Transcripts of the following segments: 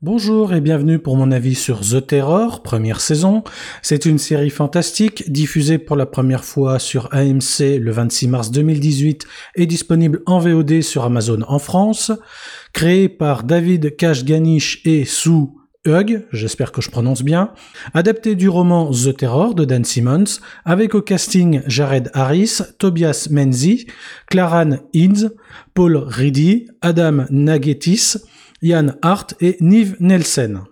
Bonjour et bienvenue pour mon avis sur The Terror, première saison. C'est une série fantastique diffusée pour la première fois sur AMC le 26 mars 2018 et disponible en VOD sur Amazon en France. Créée par David Kashganish et Sue Hug, j'espère que je prononce bien, adapté du roman The Terror de Dan Simmons, avec au casting Jared Harris, Tobias Menzies, Claran Hinds, Paul Reedy, Adam Nagetis, Ian Hart et Nive Nelson.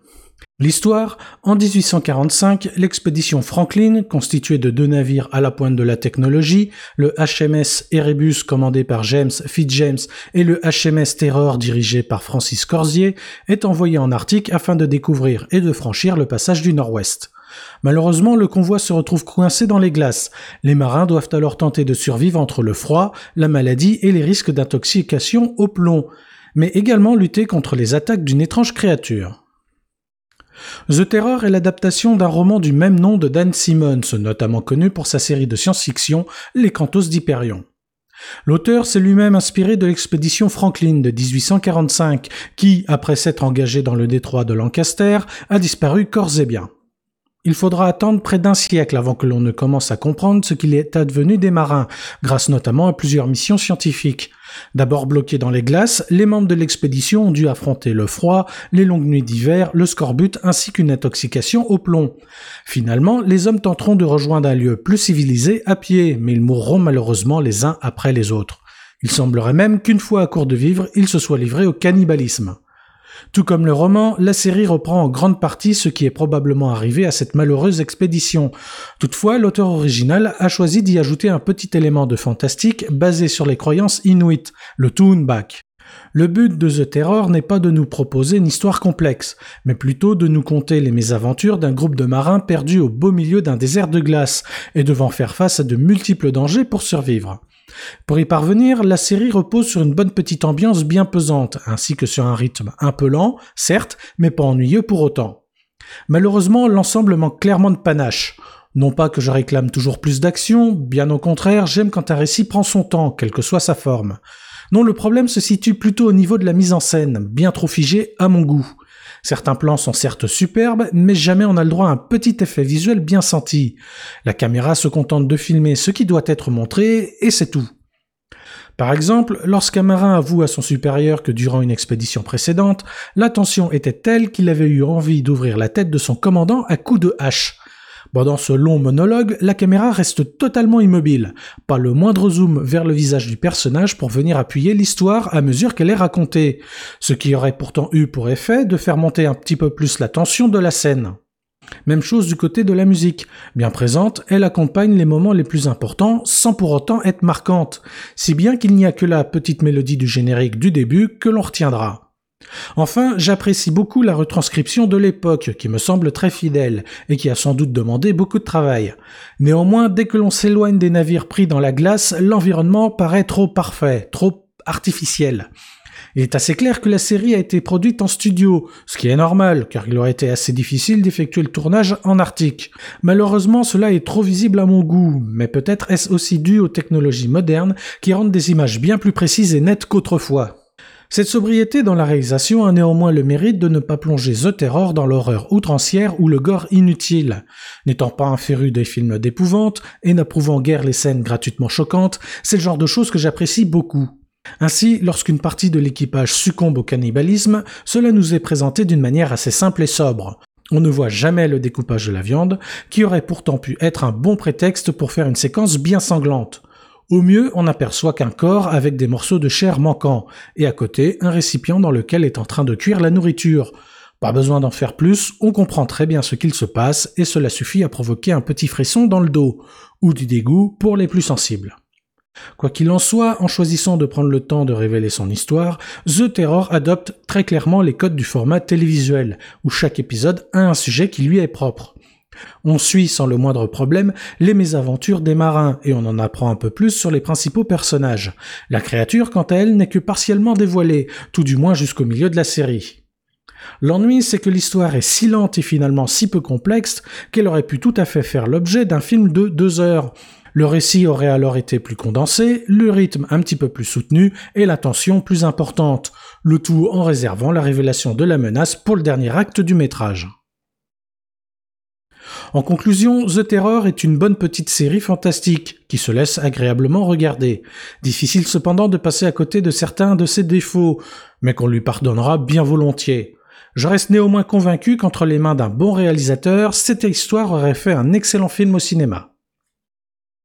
L'histoire, en 1845, l'expédition Franklin, constituée de deux navires à la pointe de la technologie, le HMS Erebus commandé par James Fitzjames et le HMS Terror dirigé par Francis Corsier, est envoyée en Arctique afin de découvrir et de franchir le passage du Nord-Ouest. Malheureusement, le convoi se retrouve coincé dans les glaces. Les marins doivent alors tenter de survivre entre le froid, la maladie et les risques d'intoxication au plomb mais également lutter contre les attaques d'une étrange créature. The Terror est l'adaptation d'un roman du même nom de Dan Simmons, notamment connu pour sa série de science-fiction Les Cantos d'Hyperion. L'auteur s'est lui-même inspiré de l'expédition Franklin de 1845, qui, après s'être engagé dans le détroit de Lancaster, a disparu corps et bien. Il faudra attendre près d'un siècle avant que l'on ne commence à comprendre ce qu'il est advenu des marins, grâce notamment à plusieurs missions scientifiques. D'abord bloqués dans les glaces, les membres de l'expédition ont dû affronter le froid, les longues nuits d'hiver, le scorbut ainsi qu'une intoxication au plomb. Finalement, les hommes tenteront de rejoindre un lieu plus civilisé à pied, mais ils mourront malheureusement les uns après les autres. Il semblerait même qu'une fois à court de vivre, ils se soient livrés au cannibalisme. Tout comme le roman, la série reprend en grande partie ce qui est probablement arrivé à cette malheureuse expédition. Toutefois, l'auteur original a choisi d'y ajouter un petit élément de fantastique basé sur les croyances inuites, le Toonback. Le but de The Terror n'est pas de nous proposer une histoire complexe, mais plutôt de nous conter les mésaventures d'un groupe de marins perdus au beau milieu d'un désert de glace et devant faire face à de multiples dangers pour survivre. Pour y parvenir, la série repose sur une bonne petite ambiance bien pesante, ainsi que sur un rythme un peu lent, certes, mais pas ennuyeux pour autant. Malheureusement, l'ensemble manque clairement de panache. Non pas que je réclame toujours plus d'action, bien au contraire, j'aime quand un récit prend son temps, quelle que soit sa forme. Non, le problème se situe plutôt au niveau de la mise en scène, bien trop figée à mon goût. Certains plans sont certes superbes, mais jamais on a le droit à un petit effet visuel bien senti. La caméra se contente de filmer ce qui doit être montré, et c'est tout. Par exemple, lorsqu'un marin avoue à son supérieur que durant une expédition précédente, la tension était telle qu'il avait eu envie d'ouvrir la tête de son commandant à coups de hache. Pendant ce long monologue, la caméra reste totalement immobile, pas le moindre zoom vers le visage du personnage pour venir appuyer l'histoire à mesure qu'elle est racontée, ce qui aurait pourtant eu pour effet de faire monter un petit peu plus la tension de la scène. Même chose du côté de la musique. Bien présente, elle accompagne les moments les plus importants sans pour autant être marquante, si bien qu'il n'y a que la petite mélodie du générique du début que l'on retiendra. Enfin, j'apprécie beaucoup la retranscription de l'époque, qui me semble très fidèle, et qui a sans doute demandé beaucoup de travail. Néanmoins, dès que l'on s'éloigne des navires pris dans la glace, l'environnement paraît trop parfait, trop artificiel. Il est assez clair que la série a été produite en studio, ce qui est normal, car il aurait été assez difficile d'effectuer le tournage en Arctique. Malheureusement, cela est trop visible à mon goût, mais peut-être est-ce aussi dû aux technologies modernes qui rendent des images bien plus précises et nettes qu'autrefois. Cette sobriété dans la réalisation a néanmoins le mérite de ne pas plonger The Terror dans l'horreur outrancière ou le gore inutile. N'étant pas un féru des films d'épouvante et n'approuvant guère les scènes gratuitement choquantes, c'est le genre de choses que j'apprécie beaucoup. Ainsi, lorsqu'une partie de l'équipage succombe au cannibalisme, cela nous est présenté d'une manière assez simple et sobre. On ne voit jamais le découpage de la viande, qui aurait pourtant pu être un bon prétexte pour faire une séquence bien sanglante. Au mieux, on n'aperçoit qu'un corps avec des morceaux de chair manquants, et à côté, un récipient dans lequel est en train de cuire la nourriture. Pas besoin d'en faire plus, on comprend très bien ce qu'il se passe, et cela suffit à provoquer un petit frisson dans le dos, ou du dégoût pour les plus sensibles. Quoi qu'il en soit, en choisissant de prendre le temps de révéler son histoire, The Terror adopte très clairement les codes du format télévisuel, où chaque épisode a un sujet qui lui est propre. On suit sans le moindre problème les mésaventures des marins et on en apprend un peu plus sur les principaux personnages. La créature, quant à elle, n'est que partiellement dévoilée, tout du moins jusqu'au milieu de la série. L'ennui, c'est que l'histoire est si lente et finalement si peu complexe qu'elle aurait pu tout à fait faire l'objet d'un film de deux heures. Le récit aurait alors été plus condensé, le rythme un petit peu plus soutenu et la tension plus importante, le tout en réservant la révélation de la menace pour le dernier acte du métrage. En conclusion, The Terror est une bonne petite série fantastique qui se laisse agréablement regarder. Difficile cependant de passer à côté de certains de ses défauts, mais qu'on lui pardonnera bien volontiers. Je reste néanmoins convaincu qu'entre les mains d'un bon réalisateur, cette histoire aurait fait un excellent film au cinéma.